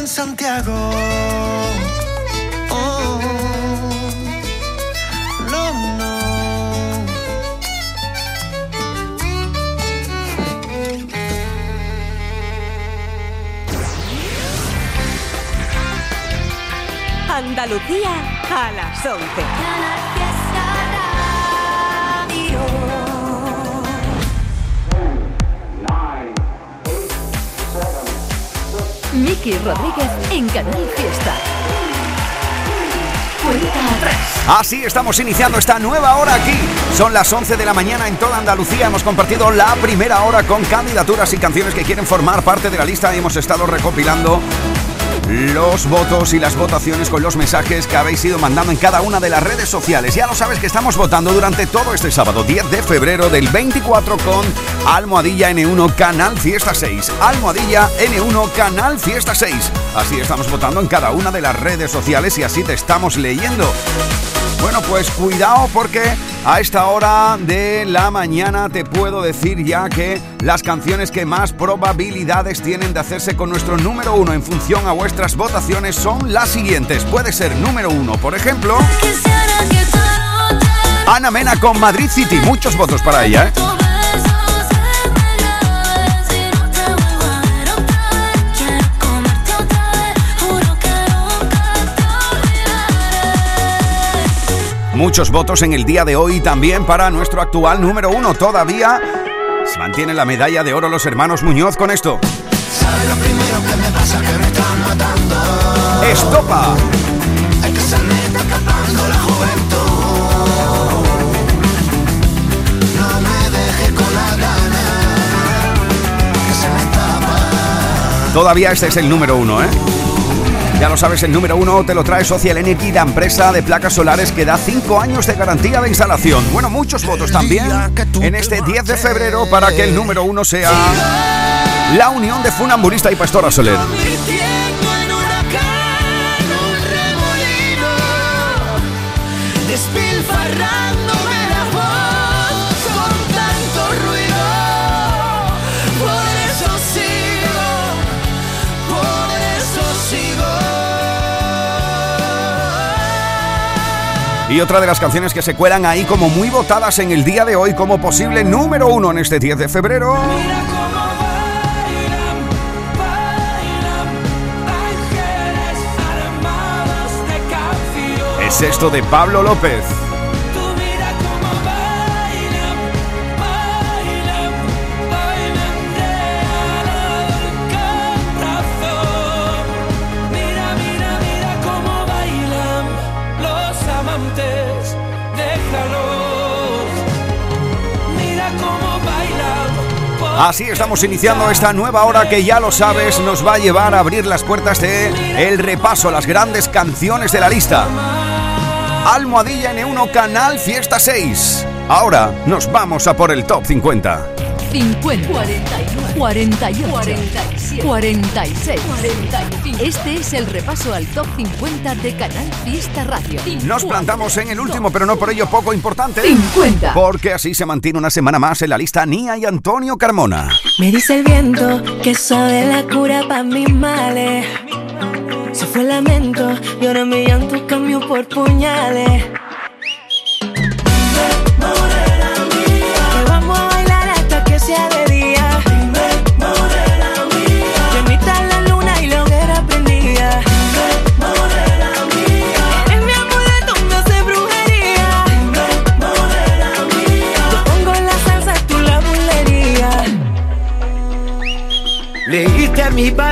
en Santiago. Oh. Andalucía a las 11. Miki Rodríguez en Canal Fiesta. Así estamos iniciando esta nueva hora aquí. Son las 11 de la mañana en toda Andalucía. Hemos compartido la primera hora con candidaturas y canciones que quieren formar parte de la lista. Hemos estado recopilando los votos y las votaciones con los mensajes que habéis ido mandando en cada una de las redes sociales. Ya lo sabes que estamos votando durante todo este sábado 10 de febrero del 24 con Almohadilla N1 Canal Fiesta 6. Almohadilla N1 Canal Fiesta 6. Así estamos votando en cada una de las redes sociales y así te estamos leyendo. Bueno, pues cuidado porque a esta hora de la mañana te puedo decir ya que las canciones que más probabilidades tienen de hacerse con nuestro número uno en función a vuestras votaciones son las siguientes. Puede ser número uno, por ejemplo, Ana Mena con Madrid City. Muchos votos para ella, ¿eh? Muchos votos en el día de hoy también para nuestro actual número uno. Todavía se mantiene la medalla de oro los hermanos Muñoz con esto. ¿Sabes lo primero que me pasa? Que me están matando. Estopa. Es que se me está escapando la juventud. No me dejes con la gana. Que se me escapa. Todavía este es el número uno, ¿eh? Ya lo sabes, el número uno te lo trae Social Energy, la empresa de placas solares que da 5 años de garantía de instalación. Bueno, muchos votos también en este 10 de febrero para que el número uno sea la unión de Funambulista y Pastora Soler. Y otra de las canciones que se cuelan ahí como muy votadas en el día de hoy como posible número uno en este 10 de febrero. Es esto de Pablo López. Así estamos iniciando esta nueva hora que ya lo sabes nos va a llevar a abrir las puertas de el repaso las grandes canciones de la lista. Almohadilla N1 Canal Fiesta 6. Ahora nos vamos a por el top 50. 50, 41, 48, 47, 46, 45. Este es el repaso al top 50 de Canal Fiesta Radio. Nos plantamos en el último, pero no por ello poco importante. 50. Porque así se mantiene una semana más en la lista Nia y Antonio Carmona. Me dice el viento que sabe la cura para mis males. Se fue el lamento y ahora mi llanto cambió por puñales.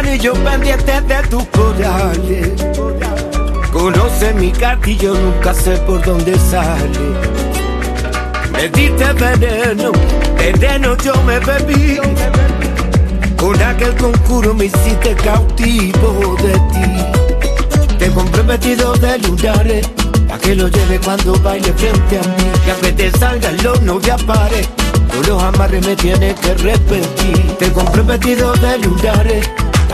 Y yo pendiente de tus corales. Conoce mi cartillo, nunca sé por dónde sale. Me diste veneno, veneno yo me bebí. Con aquel conjuro me hiciste cautivo de ti. Te compré vestido de lunares, pa' que lo lleve cuando baile frente a mí. Que aunque te salgan los no te pare, tú los amarres me tienes que repetir. Te compré vestido de lunares,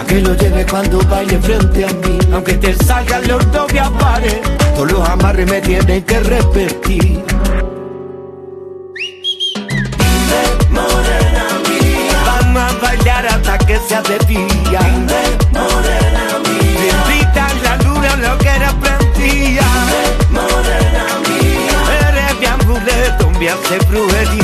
que lo lleve cuando baile frente a mí. Aunque te salga el dos me apare Todos los amarres me tienen que repetir. Dime morena mía. Vamos a bailar hasta que sea de día. Dime morena mía. La luna lo que era prendía. Dime morena mía. Eres mi amuleto, me hace brujería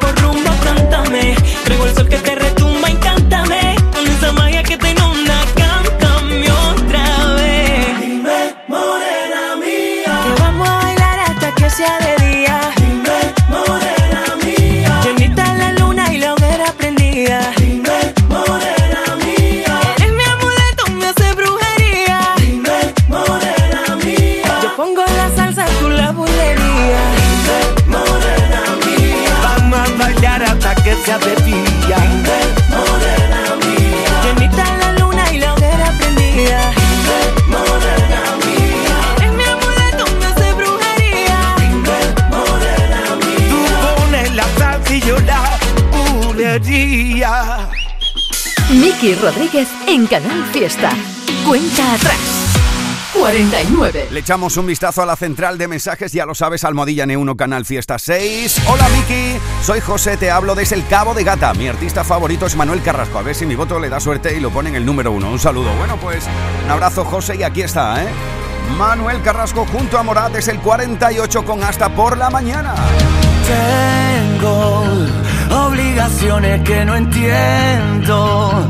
Canal Fiesta. Cuenta atrás. 49. Le echamos un vistazo a la central de mensajes, ya lo sabes, Almohadilla N1 Canal Fiesta 6. Hola Miki, soy José, te hablo desde el Cabo de Gata. Mi artista favorito es Manuel Carrasco. A ver si mi voto le da suerte y lo pone en el número uno. Un saludo. Bueno, pues un abrazo José y aquí está, ¿eh? Manuel Carrasco junto a Morat es el 48 con hasta por la mañana. Tengo obligaciones que no entiendo.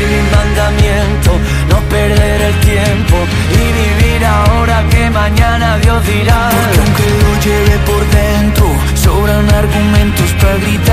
mi mandamiento, no perder el tiempo y vivir ahora que mañana Dios dirá. Porque aunque lo lleve por dentro, sobran argumentos para gritar.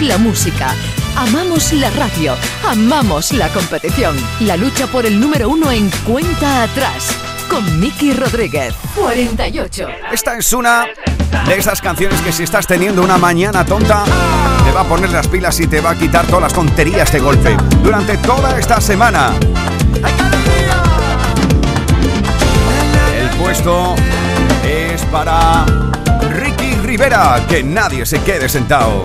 La música, amamos la radio, amamos la competición. La lucha por el número uno en cuenta atrás. Con Miki Rodríguez. 48. Esta es una de esas canciones que si estás teniendo una mañana tonta, te va a poner las pilas y te va a quitar todas las tonterías de golpe. Durante toda esta semana. El puesto es para Ricky Rivera, que nadie se quede sentado.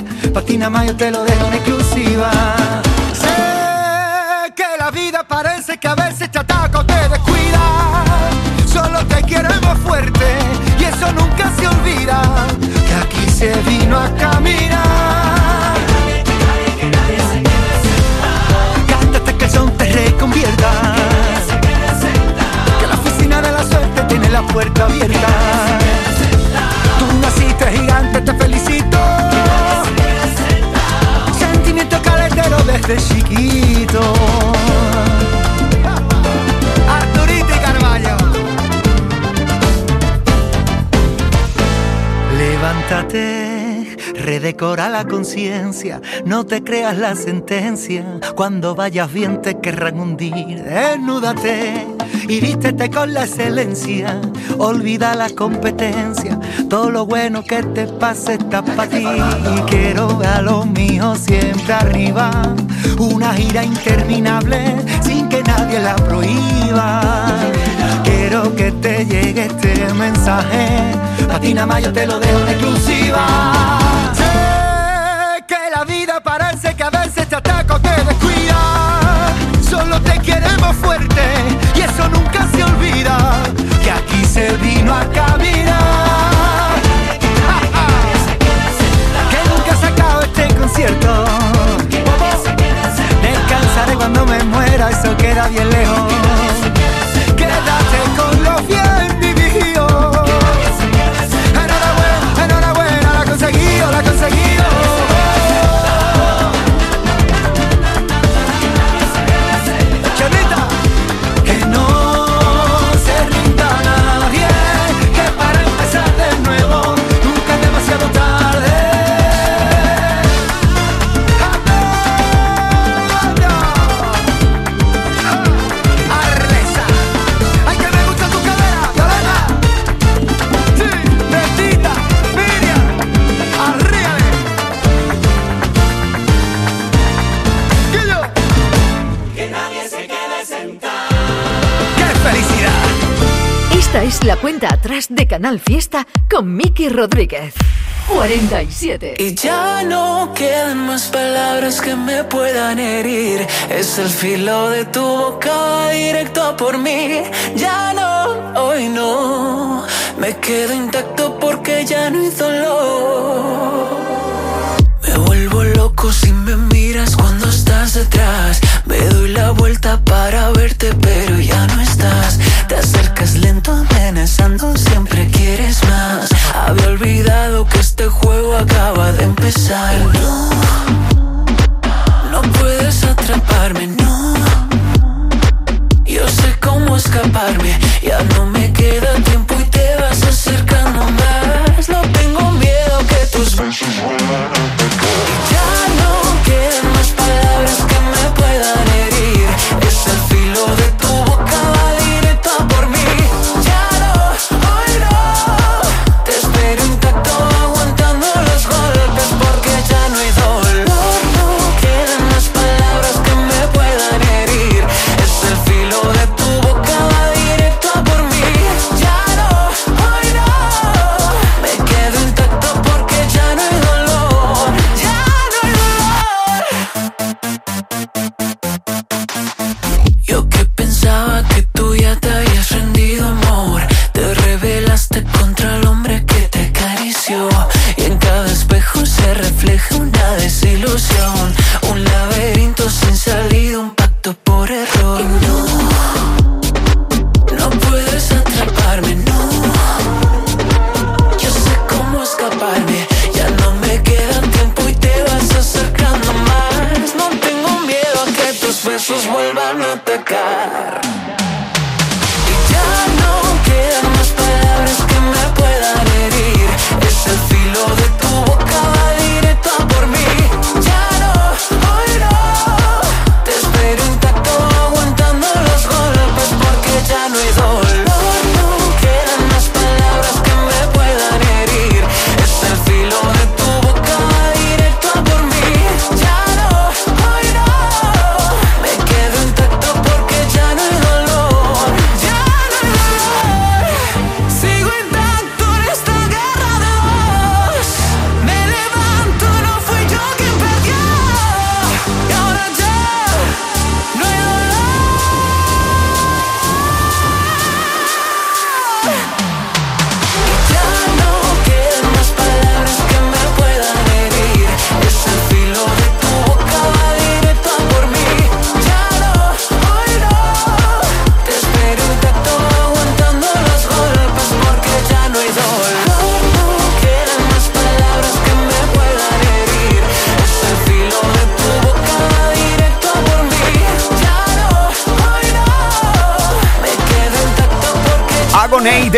Patina más yo te lo dejo en exclusiva. Sé que la vida parece que a veces te ataca o te descuida. Solo te queremos fuerte y eso nunca se olvida. Que aquí se vino a caminar. desde chiquito. Arturito y Carballo. Levántate, redecora la conciencia, no te creas la sentencia. Cuando vayas bien te querrán hundir. Desnúdate y vístete con la excelencia. Olvida la competencia, todo lo bueno que te pase está para ti. Y quiero ver a los míos siempre arriba, una gira interminable sin que nadie la prohíba. Quiero que te llegue este mensaje, a ti nada más yo te lo dejo en exclusiva. queda bien lejos. atrás de Canal Fiesta con Miki Rodríguez. 47. Y ya no quedan más palabras que me puedan herir. Es el filo de tu boca directo a por mí. Ya no, hoy no. Me quedo intacto porque ya no hay dolor. Me vuelvo loco si me miras cuando estás detrás. Me doy la vuelta para verte, pero ya no estás. Te acercas regresando siempre quieres más. Había olvidado que este juego acaba de empezar. No, no puedes atraparme, no. Yo sé cómo escaparme, ya no me queda tiempo y te vas acercando más.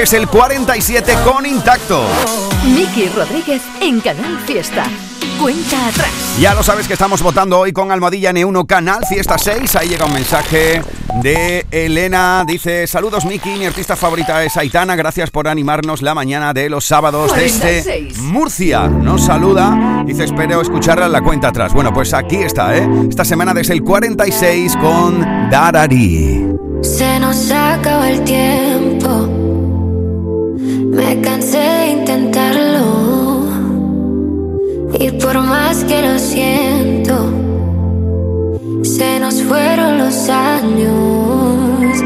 Desde el 47 con Intacto. Miki Rodríguez en Canal Fiesta. Cuenta atrás. Ya lo sabes que estamos votando hoy con Almohadilla N1 Canal Fiesta 6. Ahí llega un mensaje de Elena. Dice, saludos Miki, mi artista favorita es Aitana. Gracias por animarnos la mañana de los sábados desde 46. Murcia. Nos saluda. Dice, espero escucharla en la cuenta atrás. Bueno, pues aquí está, ¿eh? Esta semana desde el 46 con Darari. Se nos acaba el tiempo. Cansé de intentarlo. Y por más que lo siento, se nos fueron los años.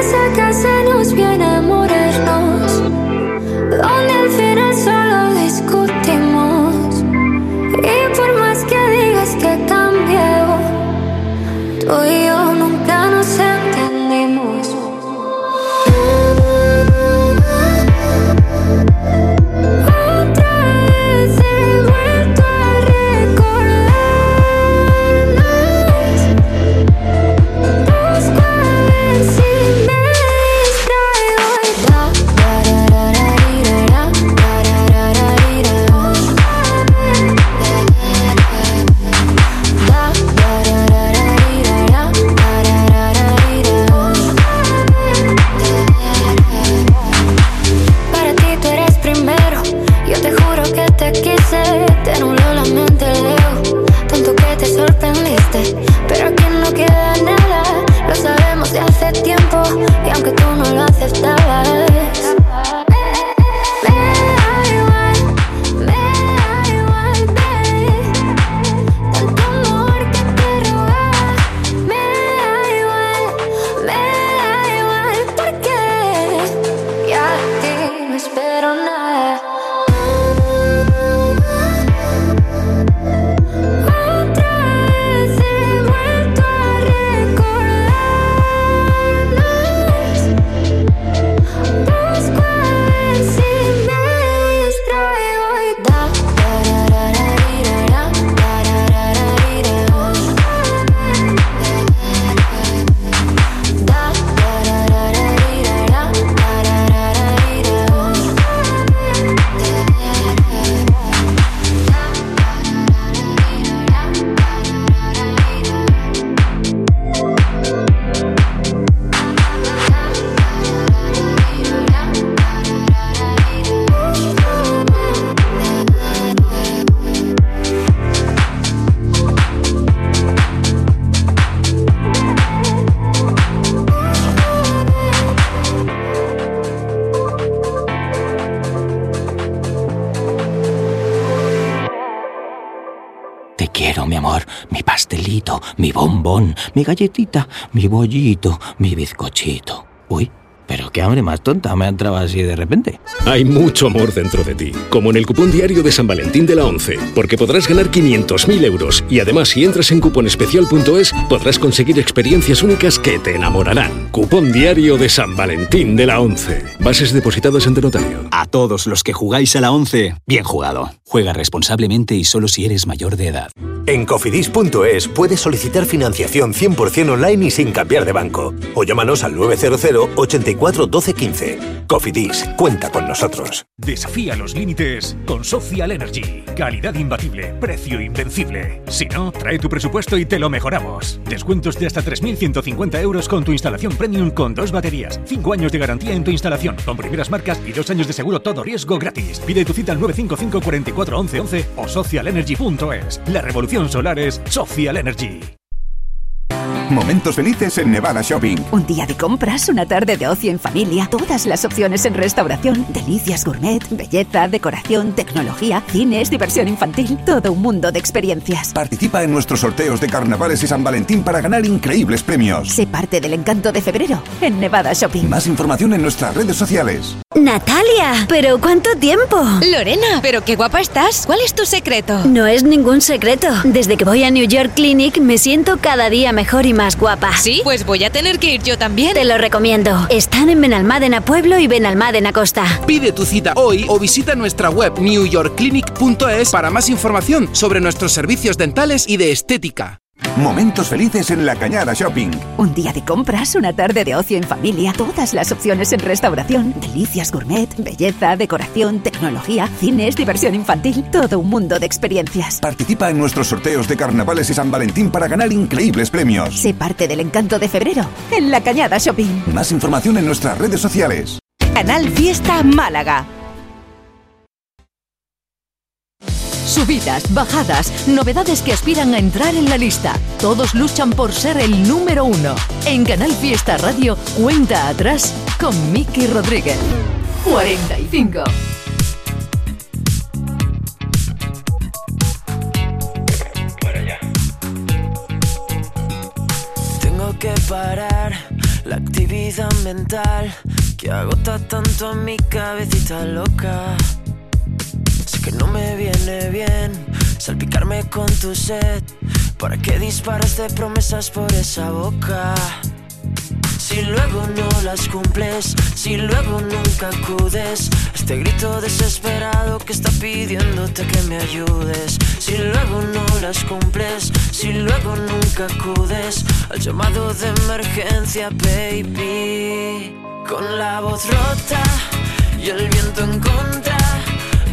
Esa casa nos viene a morirnos. Donde al final solo discutimos. Y por más que digas que he cambiado, tú y yo mi pastelito, mi bombón, mi galletita, mi bollito, mi bizcochito. Uy, pero qué hambre más tonta me ha entrado así de repente. Hay mucho amor dentro de ti, como en el cupón diario de San Valentín de la 11, porque podrás ganar 500.000 euros y además si entras en cuponespecial.es podrás conseguir experiencias únicas que te enamorarán. Cupón diario de San Valentín de la 11. Bases depositadas ante notario. A todos los que jugáis a la 11, bien jugado. Juega responsablemente y solo si eres mayor de edad. En cofidis.es puedes solicitar financiación 100% online y sin cambiar de banco. O llámanos al 900 84 12 15. Cofidis, cuenta con nosotros. Desafía los límites con Social Energy. Calidad imbatible, precio invencible. Si no, trae tu presupuesto y te lo mejoramos. Descuentos de hasta 3.150 euros con tu instalación premium con dos baterías. 5 años de garantía en tu instalación, con primeras marcas y 2 años de seguro todo riesgo gratis. Pide tu cita al 955 44 11 11 o socialenergy.es. La revolución solar es Social Energy. Momentos felices en Nevada Shopping. Un día de compras, una tarde de ocio en familia, todas las opciones en restauración, delicias gourmet, belleza, decoración, tecnología, cines, diversión infantil, todo un mundo de experiencias. Participa en nuestros sorteos de carnavales y San Valentín para ganar increíbles premios. Sé parte del encanto de febrero en Nevada Shopping. Más información en nuestras redes sociales. Natalia, pero ¿cuánto tiempo? Lorena, pero qué guapa estás. ¿Cuál es tu secreto? No es ningún secreto. Desde que voy a New York Clinic me siento cada día mejor y más guapa. ¿Sí? Pues voy a tener que ir yo también. Te lo recomiendo. Están en Benalmádena Pueblo y Benalmádena Costa. Pide tu cita hoy o visita nuestra web newyorkclinic.es para más información sobre nuestros servicios dentales y de estética. Momentos felices en la Cañada Shopping. Un día de compras, una tarde de ocio en familia, todas las opciones en restauración, delicias gourmet, belleza, decoración, tecnología, cines, diversión infantil, todo un mundo de experiencias. Participa en nuestros sorteos de carnavales y San Valentín para ganar increíbles premios. Sé parte del encanto de febrero en la Cañada Shopping. Más información en nuestras redes sociales. Canal Fiesta Málaga. Subidas, bajadas, novedades que aspiran a entrar en la lista. Todos luchan por ser el número uno. En Canal Fiesta Radio, cuenta atrás con Miki Rodríguez. 45. Tengo que parar la actividad mental que agota tanto a mi cabecita loca. Que no me viene bien salpicarme con tu sed. ¿Para qué disparos de promesas por esa boca? Si luego no las cumples, si luego nunca acudes, este grito desesperado que está pidiéndote que me ayudes. Si luego no las cumples, si luego nunca acudes al llamado de emergencia, baby. Con la voz rota y el viento en contra,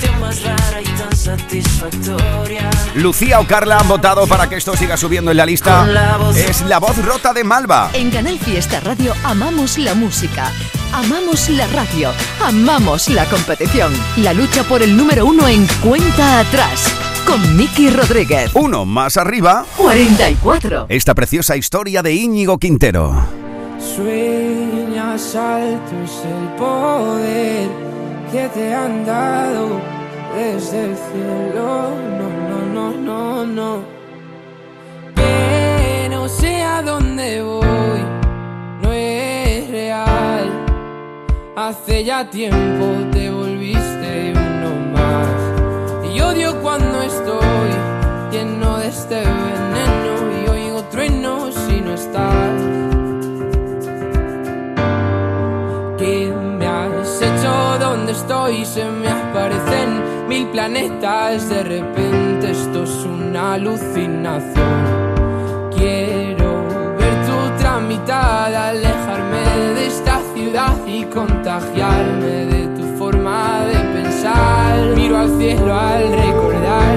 Sensación más rara y tan satisfactoria. Lucía o Carla han votado para que esto siga subiendo en la lista. La Es la voz rota de Malva. En Canal Fiesta Radio amamos la música, amamos la radio, amamos la competición. La lucha por el número uno en cuenta atrás con Miki Rodríguez. Uno más arriba. 44. Esta preciosa historia de Íñigo Quintero. Sueñas el poder que te han dado desde el cielo. No, no, no, no, no. Que no sé a dónde voy, no es real. Hace ya tiempo te ¿Dónde estoy? Se me aparecen mil planetas. De repente esto es una alucinación. Quiero ver tu otra mitad, alejarme de esta ciudad y contagiarme de tu forma de pensar. Miro al cielo al recordar,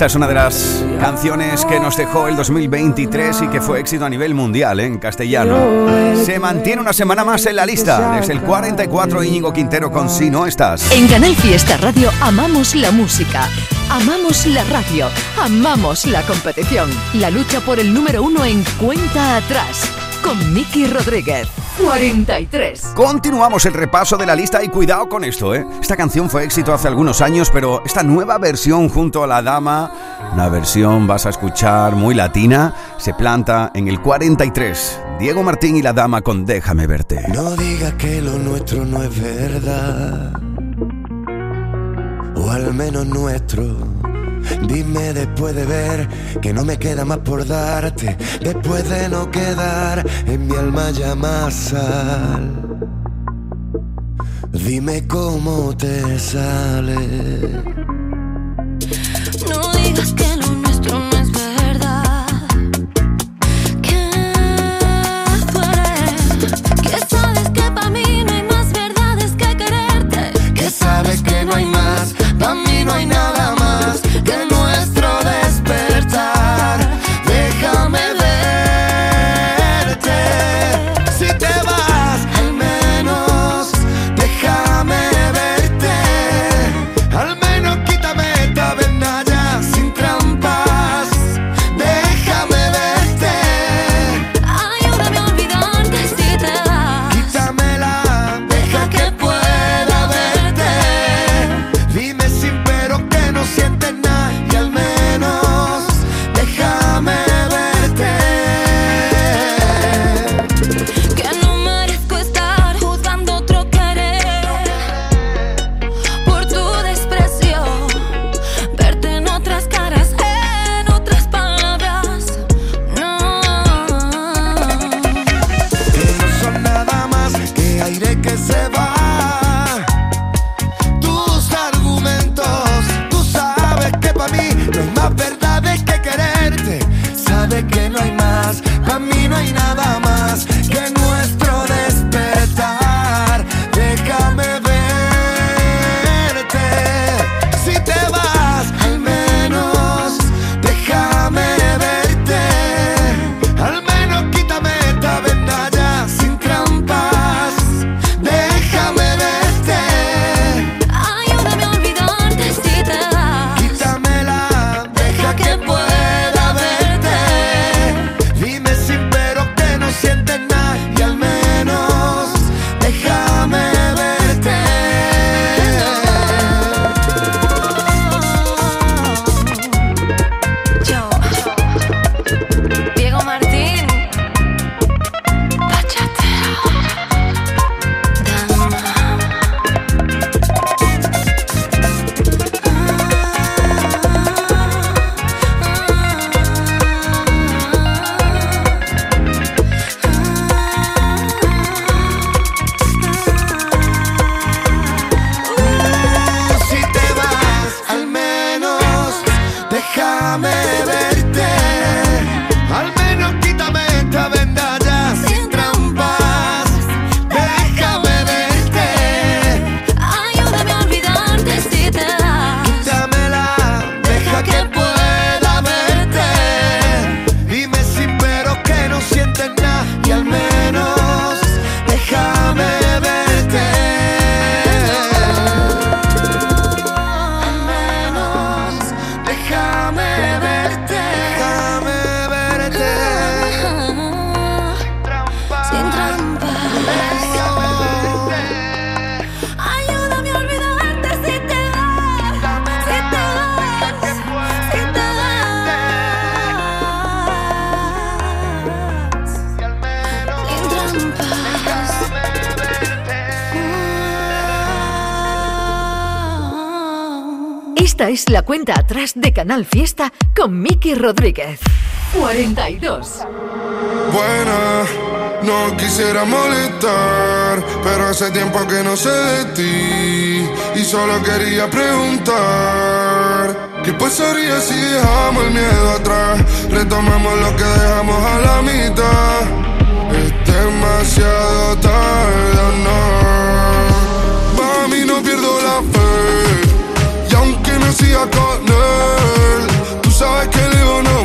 Esta es una de las canciones que nos dejó el 2023 y que fue éxito a nivel mundial ¿eh? en castellano. Se mantiene una semana más en la lista. Desde el 44 Íñigo Quintero con Si no estás. En Canal Fiesta Radio amamos la música, amamos la radio, amamos la competición. La lucha por el número uno en cuenta atrás con Miki Rodríguez. 43. Continuamos el repaso de la lista y cuidado con esto, ¿eh? Esta canción fue éxito hace algunos años, pero esta nueva versión junto a la dama, una versión vas a escuchar muy latina, se planta en el 43. Diego Martín y la dama con Déjame verte. No digas que lo nuestro no es verdad. O al menos nuestro. Dime después de ver que no me queda más por darte. Después de no quedar en mi alma ya más sal. Dime cómo te sale. No digas que lo nuestro no es verdad. Que duele. Que sabes que para mí no hay más verdades que quererte. Que sabes que no hay más, para mí no hay nada Canal Fiesta con Miki Rodríguez. 42. Buena, no quisiera molestar, pero hace tiempo que no sé de ti y solo quería preguntar. ¿Qué pasaría si dejamos el miedo atrás? Retomamos lo que dejamos a la mitad. Es demasiado tarde, ¿o no. Siga con él, tú sabes que el ego no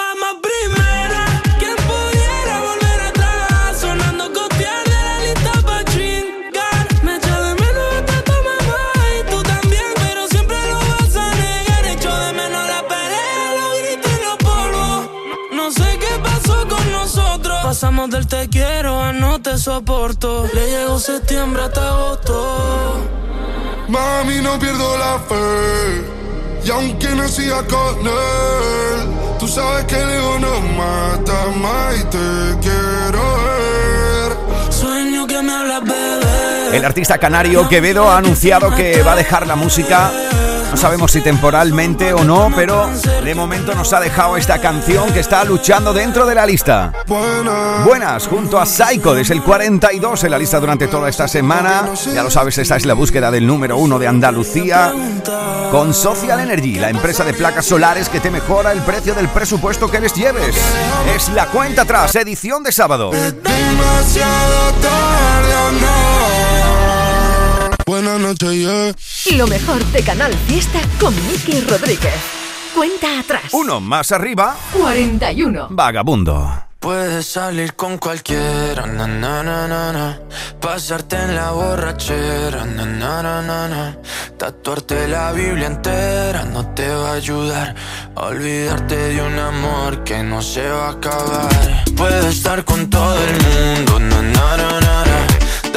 Pasamos del te quiero a no te soporto. Le llegó septiembre hasta agosto. Mami, no pierdo la fe. Y aunque no siga con él, tú sabes que el ego no mata más y te quiero ver. Sueño que me hablas, bebé. El artista canario Quevedo ha anunciado que va a dejar la música. No sabemos si temporalmente o no, pero de momento nos ha dejado esta canción que está luchando dentro de la lista. Buenas, junto a Psycho, desde el 42 en la lista durante toda esta semana. Ya lo sabes, esta es la búsqueda del número uno de Andalucía. Con Social Energy, la empresa de placas solares que te mejora el precio del presupuesto que les lleves. Es la cuenta atrás, edición de sábado. Demasiado. Buenas noches, yeah. Lo mejor de Canal Fiesta con Miki Rodríguez. Cuenta atrás. Uno más arriba, 41. Vagabundo. Puedes salir con cualquiera, na, na, na, na, na. pasarte en la borrachera, na, na, na, na, na. tatuarte la Biblia entera no te va a ayudar olvidarte de un amor que no se va a acabar. Puedes estar con todo el mundo, na, na, na, na, na.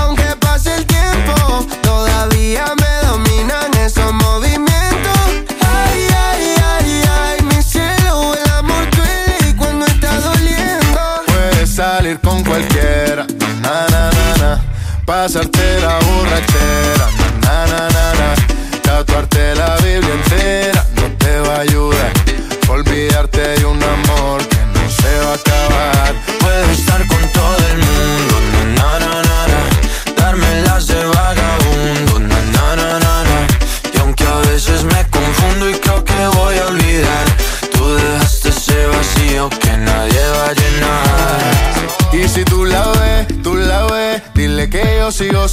Aunque pase el tiempo, todavía me dominan esos movimientos. Ay, ay, ay, ay, mi cielo, el amor duele cuando está doliendo. Puedes salir con cualquiera, na, na, na, na. pasarte la borrachera,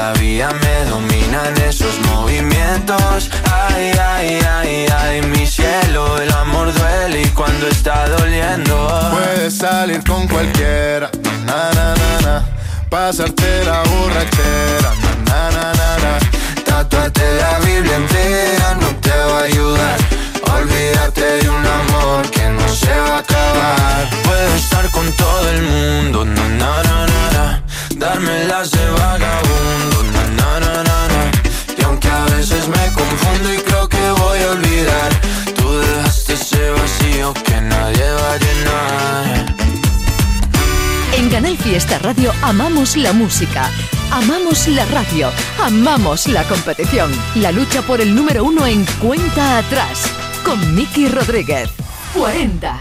todavía me dominan esos movimientos. Ay, ay, ay, ay, mi cielo, el amor duele y cuando está doliendo. Puedes salir con cualquiera, na, na, na, na. pasarte la borrachera, na, na, na, na, na. Tatuarte la Biblia entera no te va a ayudar. Olvídate de un amor que no se va a acabar. Puedo estar con todo el mundo, na, na, na, na, na. Darme las de vagabundo, na, na, na, na, na. Y aunque a veces me confundo y creo que voy a olvidar, tú dejaste ese vacío que nadie va a llenar. En Canal Fiesta Radio amamos la música, amamos la radio, amamos la competición. La lucha por el número uno en cuenta atrás. Con Miki Rodríguez. 40.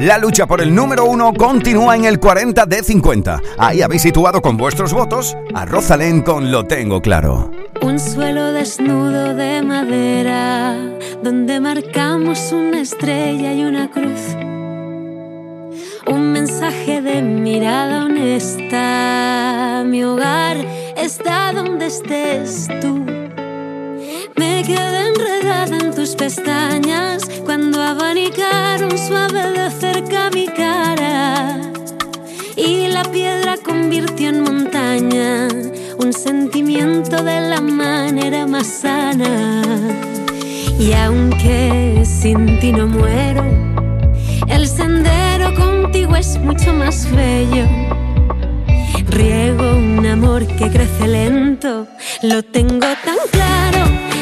La lucha por el número uno continúa en el 40 de 50. Ahí habéis situado con vuestros votos a Rosalén con Lo Tengo Claro. Un suelo desnudo de madera donde marcamos una estrella y una cruz. Un mensaje de mirada honesta. Mi hogar está donde estés tú. Me quedé enredada en tus pestañas cuando abanicaron suave de cerca mi cara. Y la piedra convirtió en montaña un sentimiento de la manera más sana. Y aunque sin ti no muero, el sendero contigo es mucho más bello. Riego un amor que crece lento, lo tengo tan claro.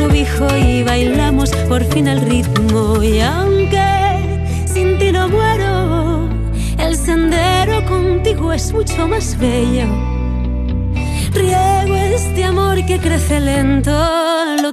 Cobijo y bailamos por fin al ritmo. Y aunque sin ti no muero, el sendero contigo es mucho más bello. Riego este amor que crece lento, lo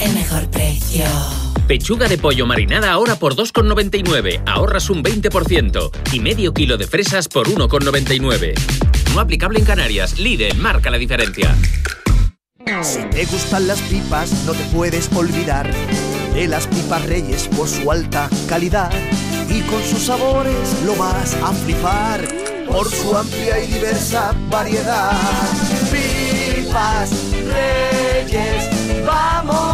el mejor precio. Pechuga de pollo marinada ahora por 2,99. Ahorras un 20%. Y medio kilo de fresas por 1,99. No aplicable en Canarias. Lidl marca la diferencia. Si te gustan las pipas, no te puedes olvidar de las pipas Reyes por su alta calidad. Y con sus sabores lo vas a flipar por su amplia y diversa variedad. Pipas Reyes, vamos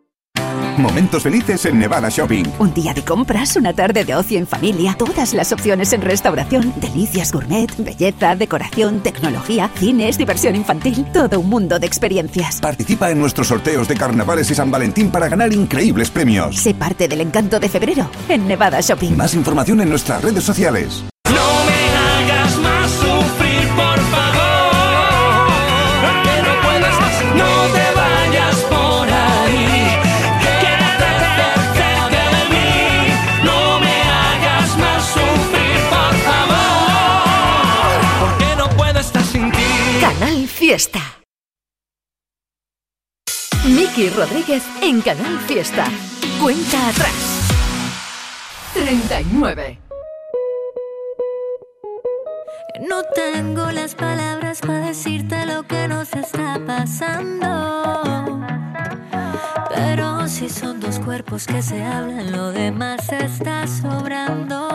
Momentos felices en Nevada Shopping. Un día de compras, una tarde de ocio en familia, todas las opciones en restauración, delicias gourmet, belleza, decoración, tecnología, cines, diversión infantil, todo un mundo de experiencias. Participa en nuestros sorteos de carnavales y San Valentín para ganar increíbles premios. Sé parte del encanto de febrero en Nevada Shopping. Más información en nuestras redes sociales. hagas Fiesta. Miki Rodríguez en Canal Fiesta. Cuenta atrás. 39. No tengo las palabras para decirte lo que nos está pasando. Pero si son dos cuerpos que se hablan, lo demás está sobrando.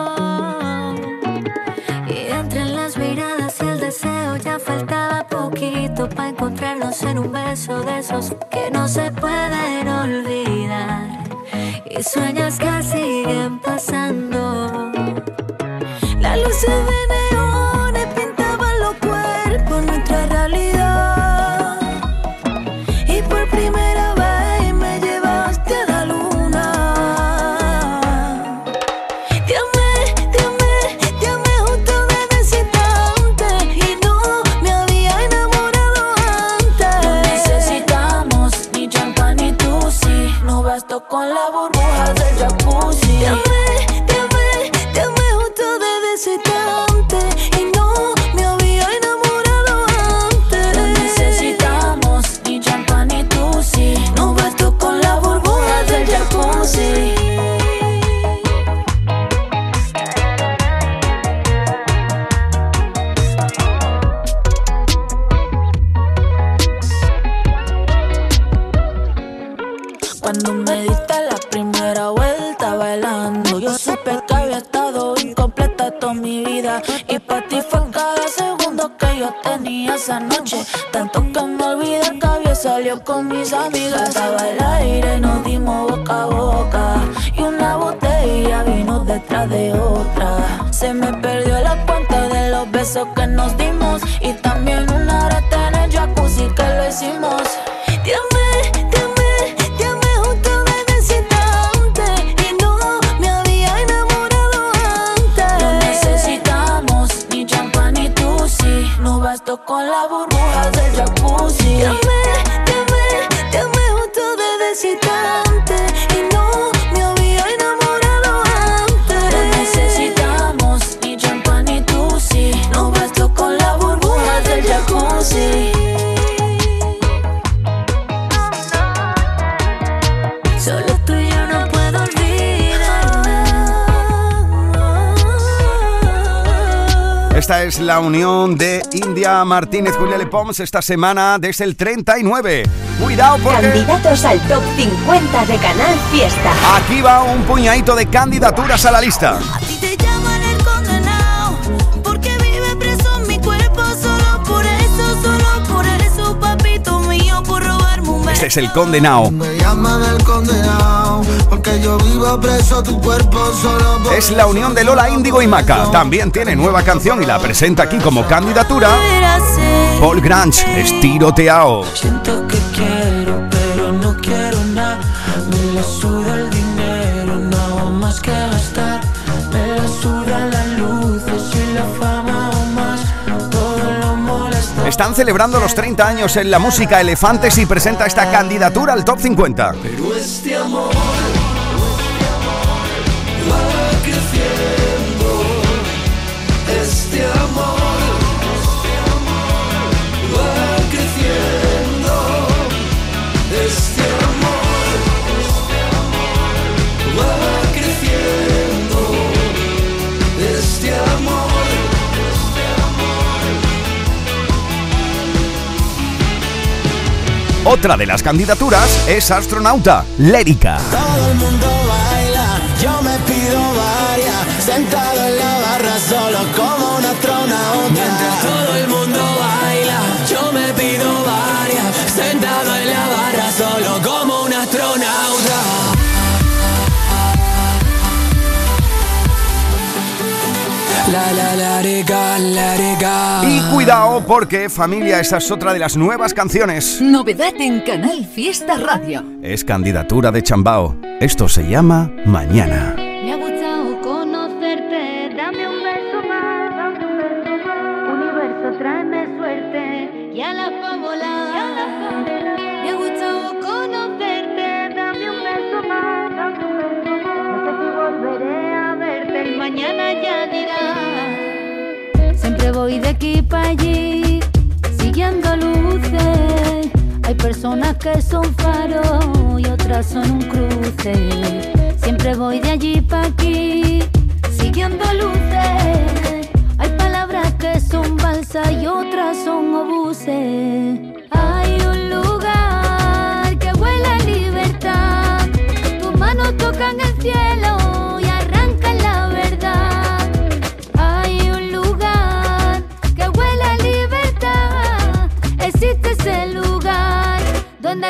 Poquito para encontrarnos en un beso de esos que no se pueden olvidar. Y sueños que siguen pasando. Las luces de neones Martínez, Julia Le Pons, esta semana desde el 39. Cuidado porque... Candidatos al top 50 de Canal Fiesta. Aquí va un puñadito de candidaturas a la lista. A ti te llaman el condenado, porque vive preso en mi cuerpo, solo por eso, solo por eso, papito mío, por Este es el condenado. Me llaman el condenado porque yo vivo preso, tu cuerpo solo por Es la unión de Lola Índigo y Maca. También tiene nueva canción y la presenta aquí como candidatura. Paul Grange, estiroteao. Siento que quiero, pero no quiero nada. Me la suda el dinero, no hago más que gastar. Me la suda la luz, y la fama o más. Todo lo molesta. Están celebrando los 30 años en la música Elefantes y presenta esta candidatura al top 50. Pero este amor Otra de las candidaturas es Astronauta, Lérica. Todo el mundo baila, yo me pido varias, sentado en la barra solo como Y cuidado porque familia, esta es otra de las nuevas canciones. Novedad en Canal Fiesta Radio. Es candidatura de Chambao. Esto se llama Mañana. Siempre voy de aquí para allí, siguiendo luces. Hay personas que son faros y otras son un cruce. Siempre voy de allí para aquí, siguiendo luces. Hay palabras que son balsas y otras son obuses.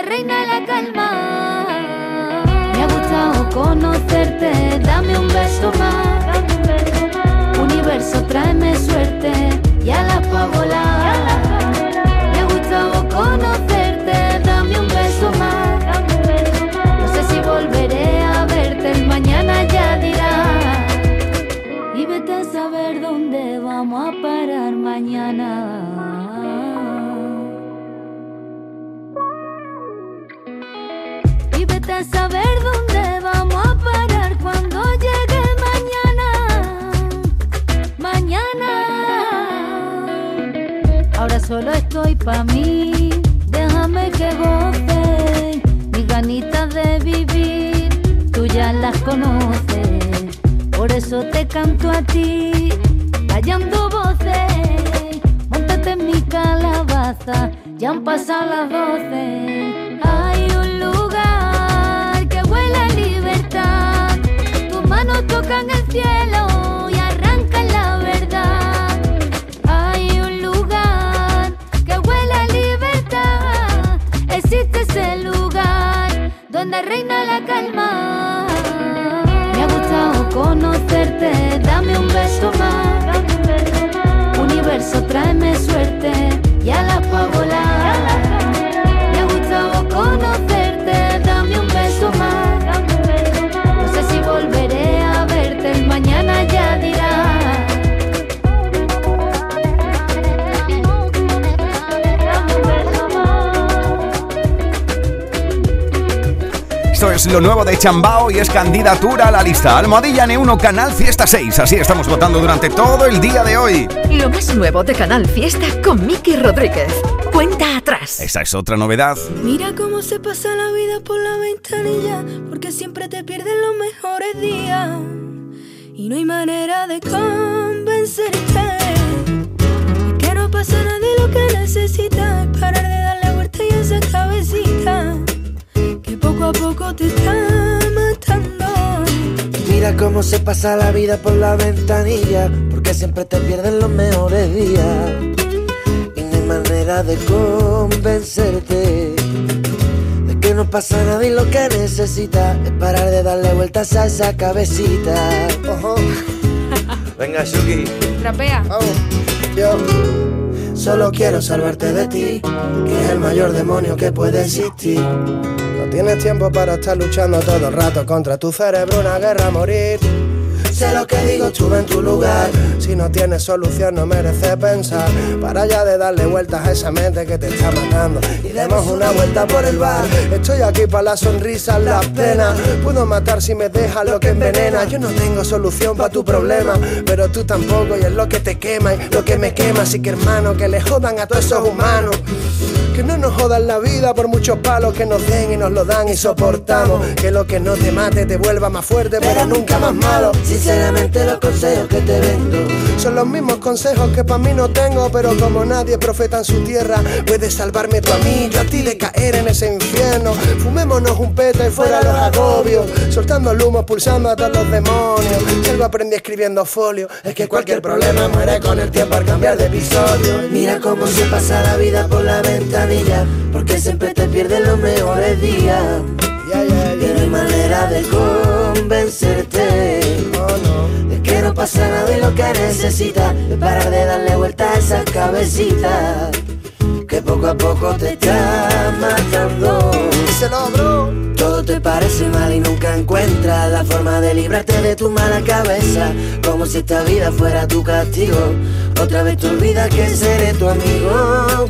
Reina la calma. Me ha gustado conocerte, dame un beso más. Universo, tráeme suerte y alas pa' volar. Me ha gustado solo estoy pa' mí. Déjame que goce. Mis ganitas de vivir, tú ya las conoces. Por eso te canto a ti, callando voces. Móntate en mi calabaza, ya han pasado las doce. Hay un lugar que huele a libertad. Tus manos tocan el cielo donde reina la calma. Me ha gustado conocerte, dame un beso más. Lo nuevo de Chambao y es candidatura a la lista. Almohadilla N1 Canal Fiesta 6. Así estamos votando durante todo el día de hoy. Lo más nuevo de Canal Fiesta con Miki Rodríguez. Cuenta atrás. Esta es otra novedad. Mira cómo se pasa la vida por la ventanilla, porque siempre te pierden los mejores días. Y no hay manera de convencerte. Que no pasa nada de lo que necesitas. Es parar de darle vuelta y esa cabecita. Que poco a poco te está matando. Mira cómo se pasa la vida por la ventanilla, porque siempre te pierden los mejores días. Y no hay manera de convencerte. no pasa nada y lo que necesitas es parar de darle vueltas a esa cabecita. Ojo. Venga, Shuki. Trapea. Yo solo quiero salvarte de ti, que es el mayor demonio que puede existir. Tienes tiempo para estar luchando todo el rato contra tu cerebro, una guerra a morir. Sé lo que digo, estuve en tu lugar. Si no tienes solución, no merece pensar. Para ya de darle vueltas a esa mente que te está matando. Y demos una vuelta por el bar. Estoy aquí para las sonrisas, las penas. Puedo matar si me dejas lo que envenena. Yo no tengo solución para tu problema, pero tú tampoco. Y es lo que te quema y lo que me quema. Así que hermano, que le jodan a todos esos humanos. Que no nos jodan la vida por muchos palos que nos den y nos lo dan y soportamos. Que lo que no te mate te vuelva más fuerte, pero nunca más malo. Sinceramente, los consejos que te vendo son los mismos consejos que para mí no tengo. Pero como nadie profeta en su tierra, puedes salvarme tú a mí, yo a ti de caer en ese infierno. Fumémonos un peta y fuera los agobios. Soltando el humo, pulsando a todos los demonios. Si algo aprendí escribiendo folio, es que cualquier problema muere con el tiempo al cambiar de episodio. Mira cómo se pasa la vida por la porque siempre te pierdes los mejores días. Y no hay manera de convencerte de que no pasa nada y lo que necesitas es parar de darle vuelta a esa cabecita que poco a poco te está matando. Se logró. Todo te parece mal y nunca encuentras la forma de librarte de tu mala cabeza. Como si esta vida fuera tu castigo. Otra vez te olvidas que seré tu amigo,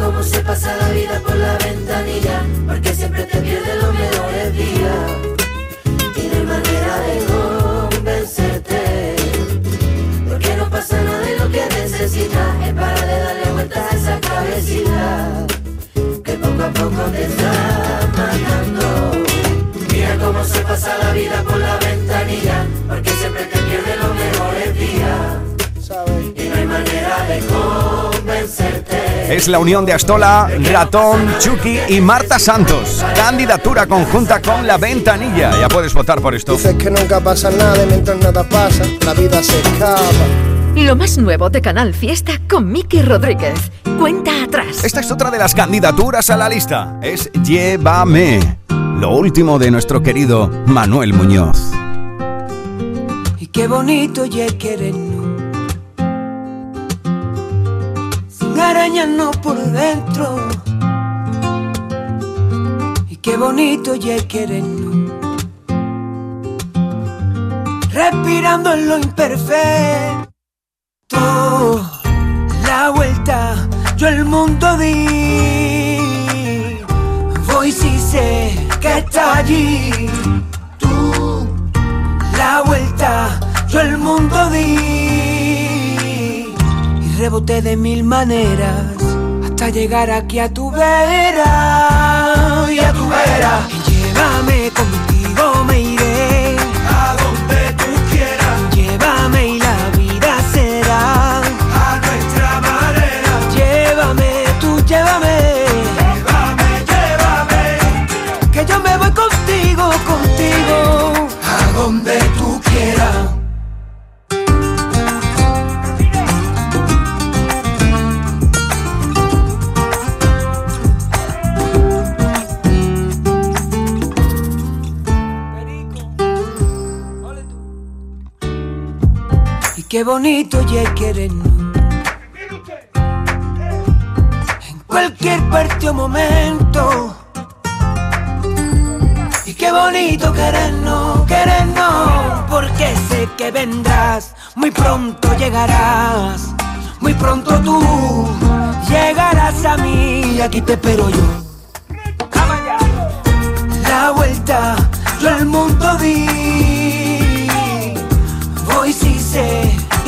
Mira cómo se pasa la vida por la ventanilla, porque siempre te pierdes los mejores días. Y no hay manera de convencerte. Porque no pasa nada de lo que necesitas. Es para de darle vueltas a esa cabecita. Que poco a poco te está matando. Mira cómo se pasa la vida por la ventanilla, porque siempre te pierdes los mejores días. Y no hay manera de convencerte. Es la unión de Astola, Ratón, Chucky y Marta Santos. Candidatura conjunta con La Ventanilla. Ya puedes votar por esto. Dices que nunca pasa nada y mientras nada pasa, la vida se escapa. Lo más nuevo de Canal Fiesta con Miki Rodríguez. Cuenta atrás. Esta es otra de las candidaturas a la lista. Es Llévame. Lo último de nuestro querido Manuel Muñoz. Y qué bonito ya querernos. Arañarnos por dentro. Y qué bonito ya querernos. Respirando en lo imperfecto. La vuelta, yo el mundo di. Voy si sé que está allí. Tú, la vuelta, yo el mundo di. Reboté de mil maneras hasta llegar aquí a tu vera. Y a tu vera. Y llévame contigo, me iré. Qué bonito ya querernos. En cualquier parte o momento. Y qué bonito querernos, querernos. Porque sé que vendrás, muy pronto llegarás. Muy pronto tú llegarás a mí y aquí te espero yo. La vuelta, yo el mundo di. Voy si sé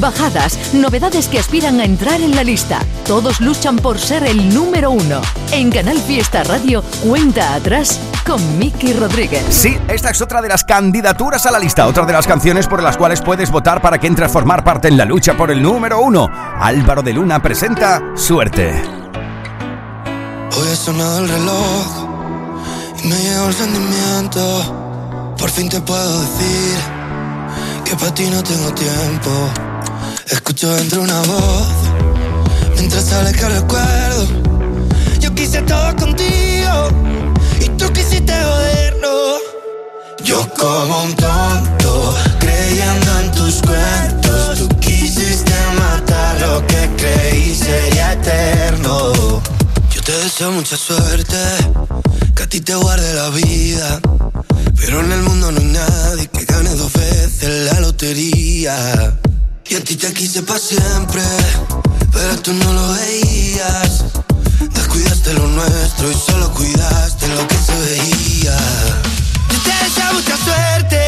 bajadas, novedades que aspiran a entrar en la lista. Todos luchan por ser el número uno. En Canal Fiesta Radio, cuenta atrás con Miki Rodríguez. Sí, esta es otra de las candidaturas a la lista, otra de las canciones por las cuales puedes votar para que entre a formar parte en la lucha por el número uno. Álvaro de Luna presenta Suerte. Hoy ha sonado el reloj y me llegó el sentimiento. Por fin te puedo decir que para ti no tengo tiempo. Escucho dentro una voz mientras sale que recuerdo. Yo quise todo contigo y tú quisiste joderlo. Yo como un tonto creyendo en tus cuentos. Tú quisiste matar lo que creí sería eterno. Yo te deseo mucha suerte, que a ti te guarde la vida. Pero en el mundo no hay nadie que gane dos veces la lotería. Y a ti te quise para siempre, pero tú no lo veías. Descuidaste lo nuestro y solo cuidaste lo que se veía. Yo te deseo mucha suerte,